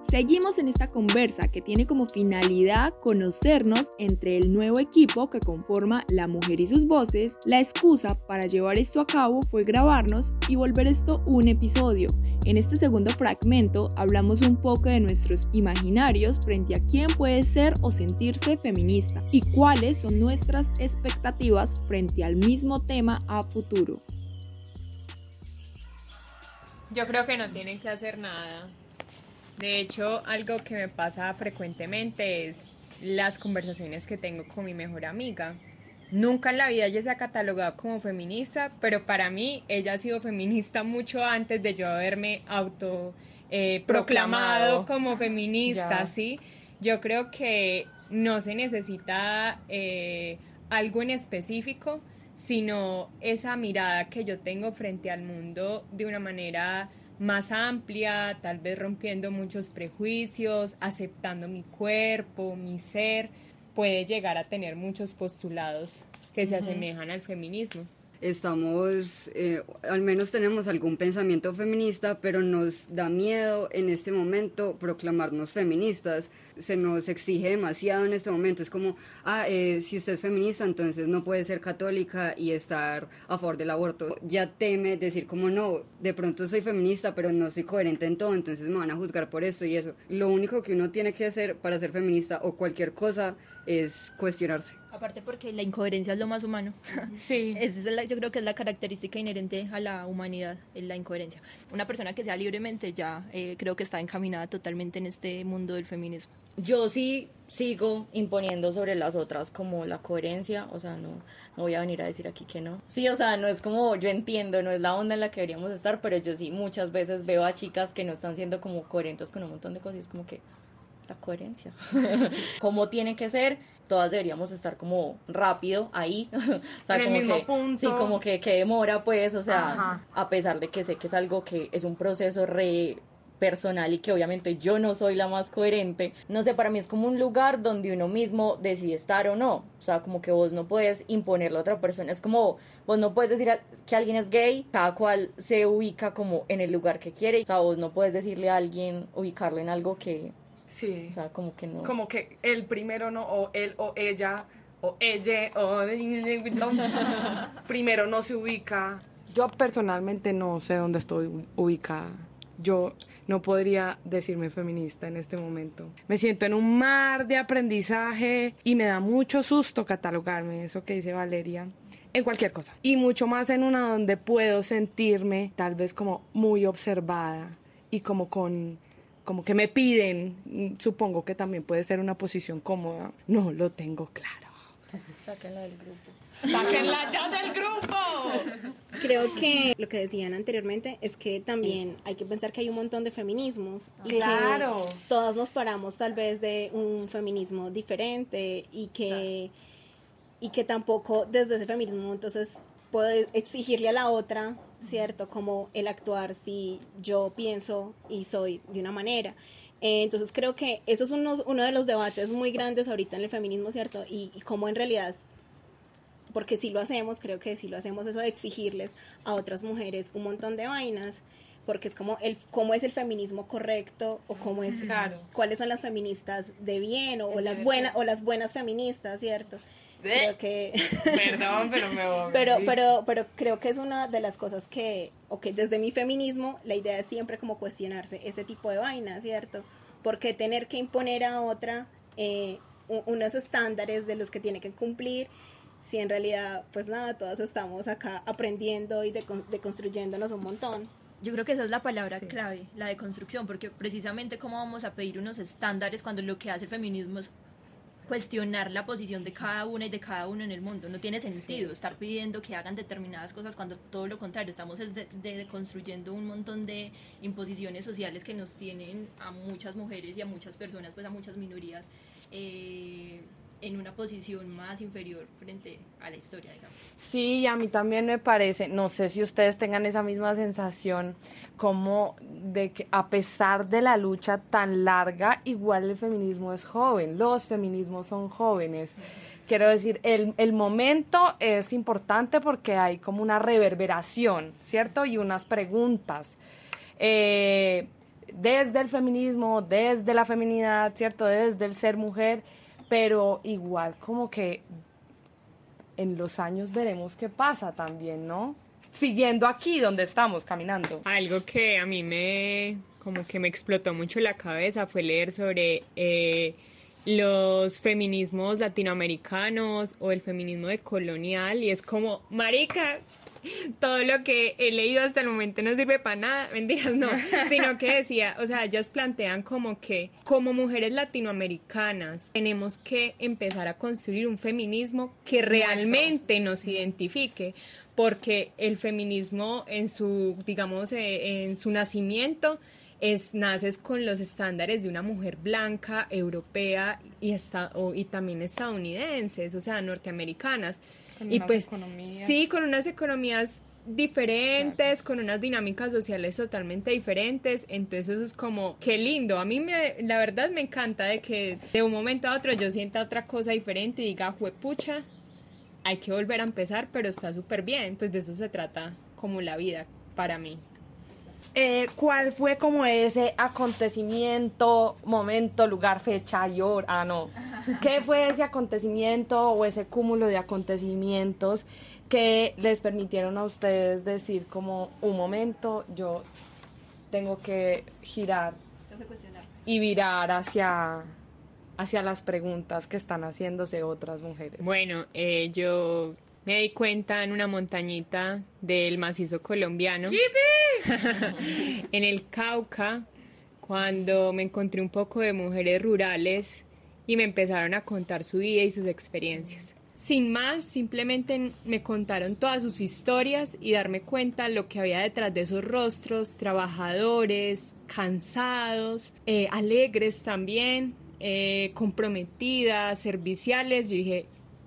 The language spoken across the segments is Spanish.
Seguimos en esta conversa que tiene como finalidad conocernos entre el nuevo equipo que conforma La Mujer y sus voces. La excusa para llevar esto a cabo fue grabarnos y volver esto un episodio. En este segundo fragmento hablamos un poco de nuestros imaginarios frente a quién puede ser o sentirse feminista y cuáles son nuestras expectativas frente al mismo tema a futuro. Yo creo que no tienen que hacer nada. De hecho, algo que me pasa frecuentemente es las conversaciones que tengo con mi mejor amiga. Nunca en la vida ella se ha catalogado como feminista, pero para mí ella ha sido feminista mucho antes de yo haberme auto eh, proclamado como feminista, ¿sí? Yo creo que no se necesita eh, algo en específico, sino esa mirada que yo tengo frente al mundo de una manera más amplia, tal vez rompiendo muchos prejuicios, aceptando mi cuerpo, mi ser, puede llegar a tener muchos postulados que se asemejan al feminismo estamos, eh, al menos tenemos algún pensamiento feminista, pero nos da miedo en este momento proclamarnos feministas. Se nos exige demasiado en este momento. Es como, ah, eh, si usted es feminista, entonces no puede ser católica y estar a favor del aborto. Ya teme decir como, no, de pronto soy feminista, pero no soy coherente en todo, entonces me van a juzgar por esto y eso. Lo único que uno tiene que hacer para ser feminista o cualquier cosa es cuestionarse. Aparte porque la incoherencia es lo más humano. Sí. es yo creo que es la característica inherente a la humanidad, la incoherencia. Una persona que sea libremente ya eh, creo que está encaminada totalmente en este mundo del feminismo. Yo sí sigo imponiendo sobre las otras como la coherencia, o sea, no, no voy a venir a decir aquí que no. Sí, o sea, no es como yo entiendo, no es la onda en la que deberíamos estar, pero yo sí muchas veces veo a chicas que no están siendo como coherentes con un montón de cosas y es como que la coherencia. como tiene que ser, todas deberíamos estar como rápido ahí. o sea, como que, punto. Sí, como que, que demora, pues, o sea, a pesar de que sé que es algo que es un proceso re personal y que obviamente yo no soy la más coherente. No sé, para mí es como un lugar donde uno mismo decide estar o no. O sea, como que vos no puedes imponerle a otra persona. Es como vos no puedes decir que alguien es gay, cada cual se ubica como en el lugar que quiere. O sea, vos no puedes decirle a alguien, ubicarlo en algo que Sí. O sea, como que no. Como que el primero no, o él o ella, o ella, o primero no se ubica. Yo personalmente no sé dónde estoy ubicada. Yo no podría decirme feminista en este momento. Me siento en un mar de aprendizaje y me da mucho susto catalogarme, eso que dice Valeria, en cualquier cosa. Y mucho más en una donde puedo sentirme tal vez como muy observada y como con como que me piden, supongo que también puede ser una posición cómoda. No lo tengo claro. Sáquenla del grupo. ¡Sáquenla ya del grupo! Creo que lo que decían anteriormente es que también hay que pensar que hay un montón de feminismos. Y claro. Que todas nos paramos tal vez de un feminismo diferente y que, y que tampoco desde ese feminismo entonces puedo exigirle a la otra ¿cierto? Como el actuar si yo pienso y soy de una manera. Eh, entonces creo que eso es uno, uno, de los debates muy grandes ahorita en el feminismo, ¿cierto? Y, y cómo en realidad, porque si lo hacemos, creo que si lo hacemos eso de exigirles a otras mujeres un montón de vainas, porque es como el cómo es el feminismo correcto o cómo es cuáles son las feministas de bien o, las buenas o las buenas feministas, ¿cierto? Creo que Perdón, pero me voy. pero pero pero creo que es una de las cosas que o que desde mi feminismo la idea es siempre como cuestionarse ese tipo de vaina, ¿cierto? Porque tener que imponer a otra eh, unos estándares de los que tiene que cumplir si en realidad, pues nada, todas estamos acá aprendiendo y deconstruyéndonos un montón. Yo creo que esa es la palabra clave, la deconstrucción, porque precisamente cómo vamos a pedir unos estándares cuando lo que hace el feminismo es cuestionar la posición de cada una y de cada uno en el mundo. No tiene sentido estar pidiendo que hagan determinadas cosas cuando todo lo contrario, estamos de, construyendo un montón de imposiciones sociales que nos tienen a muchas mujeres y a muchas personas, pues a muchas minorías. Eh, en una posición más inferior frente a la historia, digamos. Sí, a mí también me parece, no sé si ustedes tengan esa misma sensación, como de que a pesar de la lucha tan larga, igual el feminismo es joven, los feminismos son jóvenes. Quiero decir, el, el momento es importante porque hay como una reverberación, ¿cierto? Y unas preguntas. Eh, desde el feminismo, desde la feminidad, ¿cierto? Desde el ser mujer, pero igual como que en los años veremos qué pasa también, ¿no? Siguiendo aquí donde estamos caminando. Algo que a mí me como que me explotó mucho la cabeza fue leer sobre eh, los feminismos latinoamericanos o el feminismo de colonial y es como, marica, todo lo que he leído hasta el momento no sirve para nada, mentiras, no, sino que decía, o sea, ellas plantean como que como mujeres latinoamericanas tenemos que empezar a construir un feminismo que realmente nos identifique, porque el feminismo en su, digamos, eh, en su nacimiento es, naces con los estándares de una mujer blanca, europea y, está, y también estadounidenses, o sea, norteamericanas. Y pues sí, con unas economías diferentes, con unas dinámicas sociales totalmente diferentes, entonces eso es como, qué lindo, a mí me, la verdad me encanta de que de un momento a otro yo sienta otra cosa diferente y diga, juepucha, hay que volver a empezar, pero está súper bien, pues de eso se trata como la vida para mí. Eh, ¿Cuál fue como ese acontecimiento, momento, lugar, fecha y hora? Ah, no. ¿Qué fue ese acontecimiento o ese cúmulo de acontecimientos que les permitieron a ustedes decir como un momento, yo tengo que girar y virar hacia, hacia las preguntas que están haciéndose otras mujeres? Bueno, eh, yo me di cuenta en una montañita del macizo colombiano. en el Cauca, cuando me encontré un poco de mujeres rurales y me empezaron a contar su vida y sus experiencias. Sin más, simplemente me contaron todas sus historias y darme cuenta lo que había detrás de esos rostros, trabajadores, cansados, eh, alegres también, eh, comprometidas, serviciales. Yo dije,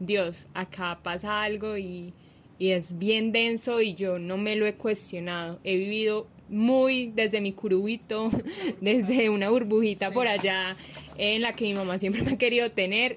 Dios, acá pasa algo y, es bien denso y yo no me lo he cuestionado. He vivido muy desde mi curubito, desde una burbujita por allá en la que mi mamá siempre me ha querido tener,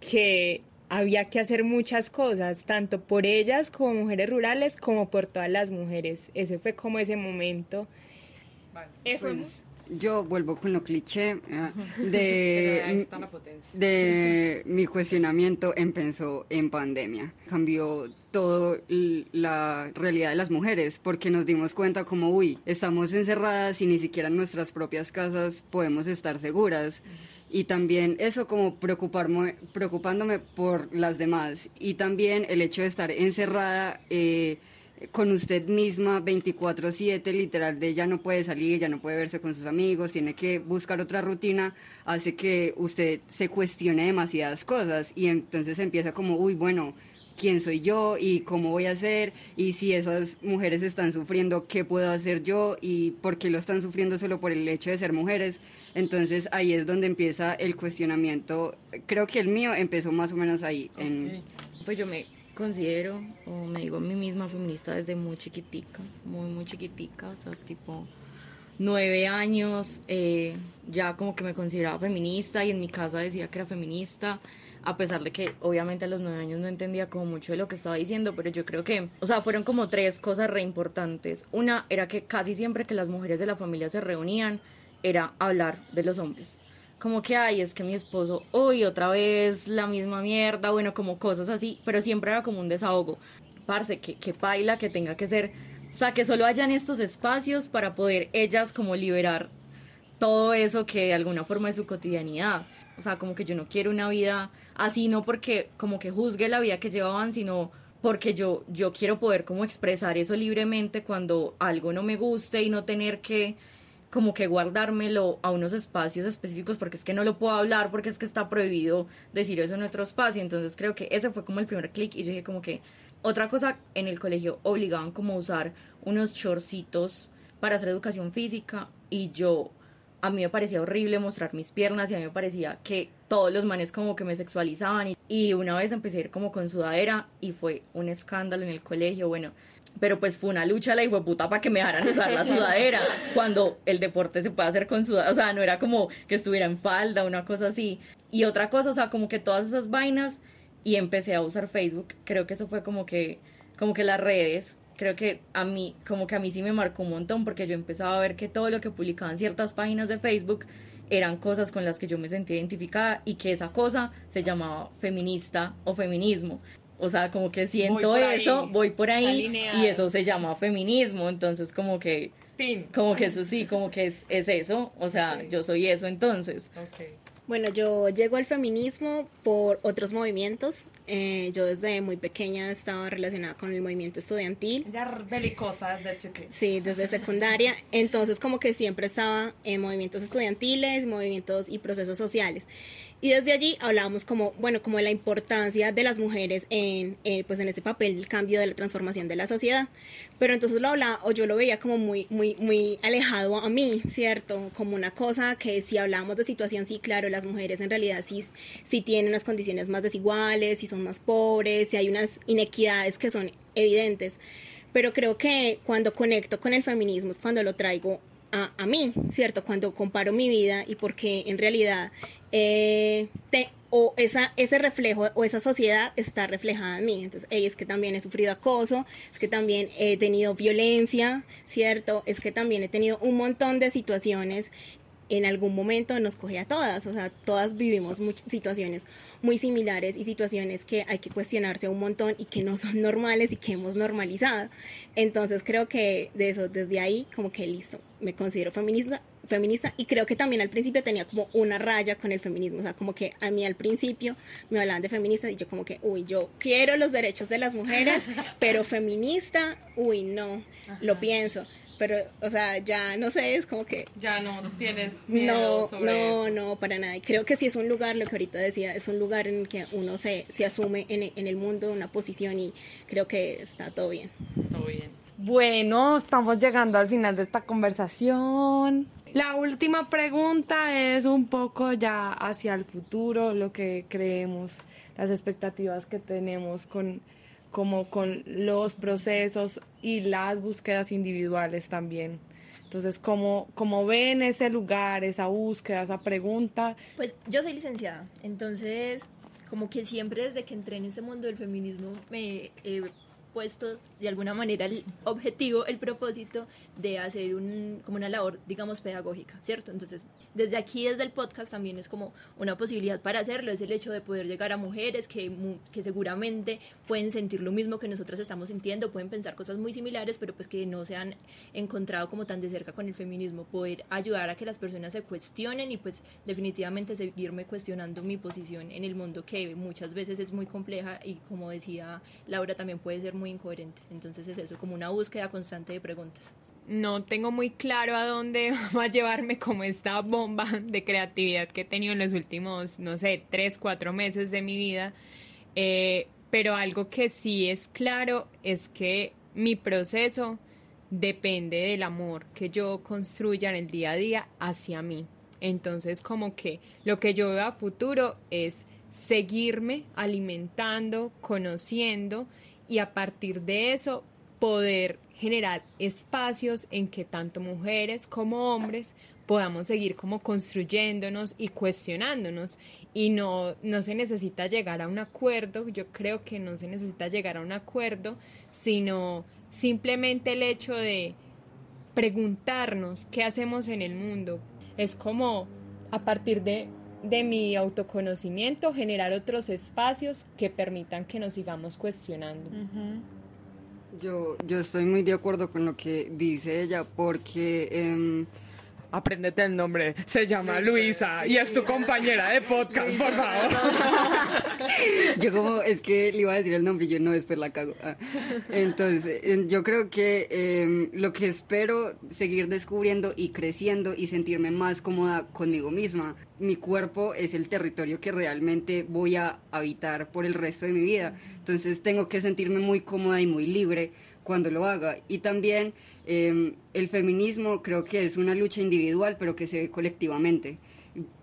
que había que hacer muchas cosas, tanto por ellas como mujeres rurales, como por todas las mujeres. Ese fue como ese momento. Eh, pues, yo vuelvo con lo cliché ah, de, de mi cuestionamiento empezó en pandemia. Cambió todo la realidad de las mujeres porque nos dimos cuenta como, uy, estamos encerradas y ni siquiera en nuestras propias casas podemos estar seguras. Y también eso como preocuparme, preocupándome por las demás. Y también el hecho de estar encerrada. Eh, con usted misma 24/7, literal, de ya no puede salir, ya no puede verse con sus amigos, tiene que buscar otra rutina, hace que usted se cuestione demasiadas cosas y entonces empieza como, uy, bueno, quién soy yo y cómo voy a hacer y si esas mujeres están sufriendo, qué puedo hacer yo y por qué lo están sufriendo solo por el hecho de ser mujeres. Entonces ahí es donde empieza el cuestionamiento. Creo que el mío empezó más o menos ahí. Pues yo me considero, o me digo a mí misma feminista desde muy chiquitica, muy, muy chiquitica, o sea, tipo nueve años, eh, ya como que me consideraba feminista y en mi casa decía que era feminista, a pesar de que obviamente a los nueve años no entendía como mucho de lo que estaba diciendo, pero yo creo que, o sea, fueron como tres cosas re importantes. Una era que casi siempre que las mujeres de la familia se reunían, era hablar de los hombres como que hay, es que mi esposo, uy, otra vez la misma mierda, bueno, como cosas así, pero siempre era como un desahogo. Parce, que, que baila, que tenga que ser, o sea, que solo hayan estos espacios para poder ellas como liberar todo eso que de alguna forma es su cotidianidad. O sea, como que yo no quiero una vida así, no porque como que juzgue la vida que llevaban, sino porque yo, yo quiero poder como expresar eso libremente cuando algo no me guste y no tener que como que guardármelo a unos espacios específicos porque es que no lo puedo hablar, porque es que está prohibido decir eso en nuestro espacio. Entonces creo que ese fue como el primer clic y yo dije como que otra cosa en el colegio obligaban como a usar unos chorcitos para hacer educación física y yo a mí me parecía horrible mostrar mis piernas y a mí me parecía que todos los manes como que me sexualizaban y, y una vez empecé a ir como con sudadera y fue un escándalo en el colegio, bueno, pero pues fue una lucha la hijo de puta para que me dejaran usar la sudadera cuando el deporte se puede hacer con sudadera, o sea, no era como que estuviera en falda, una cosa así. Y otra cosa, o sea, como que todas esas vainas y empecé a usar Facebook, creo que eso fue como que como que las redes creo que a mí, como que a mí sí me marcó un montón porque yo empezaba a ver que todo lo que publicaban ciertas páginas de Facebook eran cosas con las que yo me sentía identificada y que esa cosa se llamaba feminista o feminismo. O sea, como que siento eso, voy por ahí y eso se llama feminismo. Entonces, como que como que eso sí, como que es, es eso, o sea, yo soy eso entonces. Bueno, yo llego al feminismo por otros movimientos. Eh, yo desde muy pequeña estaba relacionada con el movimiento estudiantil. Ya belicosa desde chiquita. Sí, desde secundaria. Entonces como que siempre estaba en movimientos estudiantiles, movimientos y procesos sociales. Y desde allí hablábamos como, bueno, como de la importancia de las mujeres en, eh, pues en ese papel del cambio de la transformación de la sociedad. Pero entonces lo hablaba, o yo lo veía como muy, muy, muy alejado a mí, ¿cierto? Como una cosa que si hablamos de situación, sí, claro, las mujeres en realidad sí, sí tienen unas condiciones más desiguales, si son más pobres, si hay unas inequidades que son evidentes. Pero creo que cuando conecto con el feminismo es cuando lo traigo a, a mí, ¿cierto? Cuando comparo mi vida y porque en realidad eh, te, o esa, ese reflejo o esa sociedad está reflejada en mí. Entonces, es que también he sufrido acoso, es que también he tenido violencia, ¿cierto? Es que también he tenido un montón de situaciones en algún momento nos coge a todas, o sea, todas vivimos situaciones muy similares y situaciones que hay que cuestionarse un montón y que no son normales y que hemos normalizado. Entonces creo que de eso, desde ahí, como que listo, me considero feminista, feminista y creo que también al principio tenía como una raya con el feminismo, o sea, como que a mí al principio me hablaban de feminista y yo como que, uy, yo quiero los derechos de las mujeres, pero feminista, uy, no, lo pienso pero, o sea, ya no sé, es como que... Ya no tienes miedo No, no, no, para nada. Y creo que sí es un lugar, lo que ahorita decía, es un lugar en el que uno se, se asume en, en el mundo, una posición y creo que está todo bien. Todo bien. Bueno, estamos llegando al final de esta conversación. La última pregunta es un poco ya hacia el futuro, lo que creemos, las expectativas que tenemos con como con los procesos y las búsquedas individuales también. Entonces, ¿cómo, cómo ven ese lugar, esa búsqueda, esa pregunta? Pues yo soy licenciada, entonces como que siempre desde que entré en ese mundo del feminismo me he puesto de alguna manera el objetivo, el propósito de hacer un, como una labor, digamos, pedagógica, ¿cierto? Entonces, desde aquí, desde el podcast, también es como una posibilidad para hacerlo, es el hecho de poder llegar a mujeres que, que seguramente pueden sentir lo mismo que nosotras estamos sintiendo, pueden pensar cosas muy similares, pero pues que no se han encontrado como tan de cerca con el feminismo, poder ayudar a que las personas se cuestionen y pues definitivamente seguirme cuestionando mi posición en el mundo que muchas veces es muy compleja y como decía Laura también puede ser muy incoherente. Entonces es eso, como una búsqueda constante de preguntas. No tengo muy claro a dónde va a llevarme como esta bomba de creatividad que he tenido en los últimos, no sé, tres, cuatro meses de mi vida. Eh, pero algo que sí es claro es que mi proceso depende del amor que yo construya en el día a día hacia mí. Entonces como que lo que yo veo a futuro es seguirme alimentando, conociendo y a partir de eso poder generar espacios en que tanto mujeres como hombres podamos seguir como construyéndonos y cuestionándonos y no, no se necesita llegar a un acuerdo, yo creo que no se necesita llegar a un acuerdo, sino simplemente el hecho de preguntarnos qué hacemos en el mundo. Es como a partir de, de mi autoconocimiento generar otros espacios que permitan que nos sigamos cuestionando. Yo, yo estoy muy de acuerdo con lo que dice ella porque... Eh, Apréndete el nombre. Se llama Luisa y es tu compañera de podcast, por favor. Yo como, es que le iba a decir el nombre y yo no, después la cago. Ah. Entonces, yo creo que em, lo que espero seguir descubriendo y creciendo y sentirme más cómoda conmigo misma. Mi cuerpo es el territorio que realmente voy a habitar por el resto de mi vida. Entonces tengo que sentirme muy cómoda y muy libre cuando lo haga. Y también Em, el feminismo creo que es una lucha individual, pero que se ve colectivamente.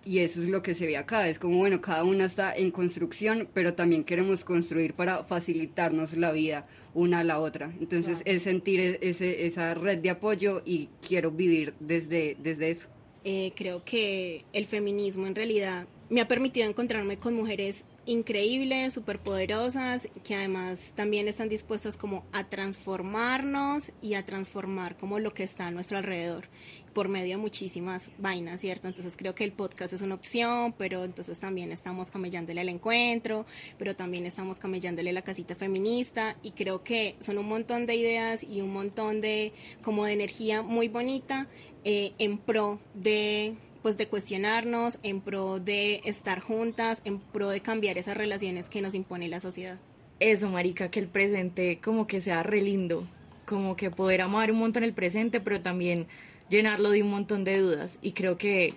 Y eso es lo que se ve acá. Es como, bueno, cada una está en construcción, pero también queremos construir para facilitarnos la vida una a la otra. Entonces es sentir e-, ese, esa red de apoyo y quiero vivir desde, desde eso. Eh, creo que el feminismo en realidad me ha permitido encontrarme con mujeres increíbles, súper poderosas, que además también están dispuestas como a transformarnos y a transformar como lo que está a nuestro alrededor por medio de muchísimas vainas, ¿cierto? Entonces creo que el podcast es una opción, pero entonces también estamos camellándole al encuentro, pero también estamos camellándole la casita feminista y creo que son un montón de ideas y un montón de como de energía muy bonita eh, en pro de pues de cuestionarnos, en pro de estar juntas, en pro de cambiar esas relaciones que nos impone la sociedad. Eso, marica, que el presente como que sea re lindo, como que poder amar un montón el presente, pero también llenarlo de un montón de dudas. Y creo que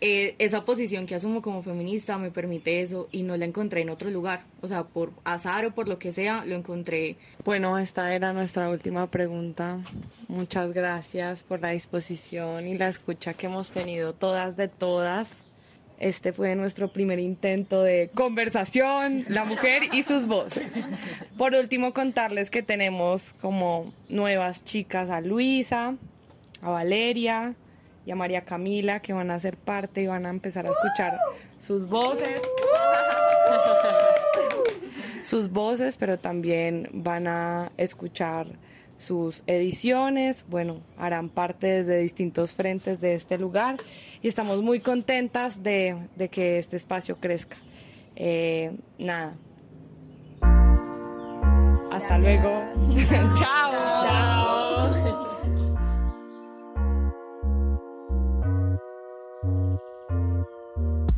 eh, esa posición que asumo como feminista me permite eso y no la encontré en otro lugar. O sea, por azar o por lo que sea, lo encontré. Bueno, esta era nuestra última pregunta. Muchas gracias por la disposición y la escucha que hemos tenido todas de todas. Este fue nuestro primer intento de conversación, la mujer y sus voces. Por último, contarles que tenemos como nuevas chicas a Luisa, a Valeria y a María Camila que van a ser parte y van a empezar a escuchar sus voces. sus voces, pero también van a escuchar sus ediciones, bueno, harán parte desde distintos frentes de este lugar y estamos muy contentas de, que este espacio crezca. Eh, nada. Hasta luego. Chao.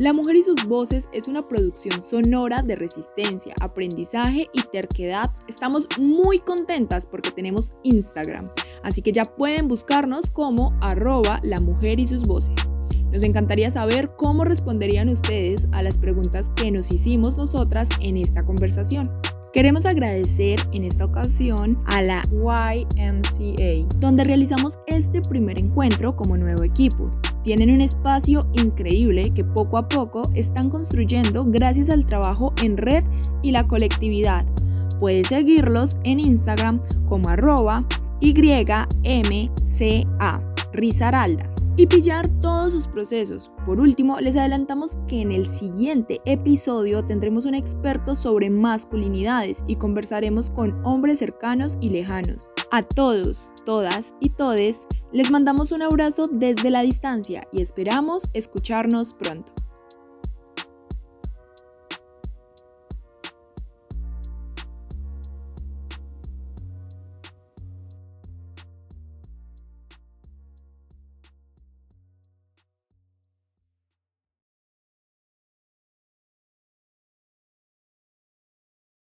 La mujer y sus voces es una producción sonora de resistencia, aprendizaje y terquedad. Estamos muy contentas porque tenemos Instagram, así que ya pueden buscarnos como arroba la mujer y sus voces. Nos encantaría saber cómo responderían ustedes a las preguntas que nos hicimos nosotras en esta conversación. Queremos agradecer en esta ocasión a la YMCA, donde realizamos este primer encuentro como nuevo equipo. Tienen un espacio increíble que poco a poco están construyendo gracias al trabajo en red y la colectividad. Puedes seguirlos en Instagram como arroba YMCA Rizaralda y pillar todos sus procesos. Por último, les adelantamos que en el siguiente episodio tendremos un experto sobre masculinidades y conversaremos con hombres cercanos y lejanos. A todos, todas y todes, les mandamos un abrazo desde la distancia y esperamos escucharnos pronto.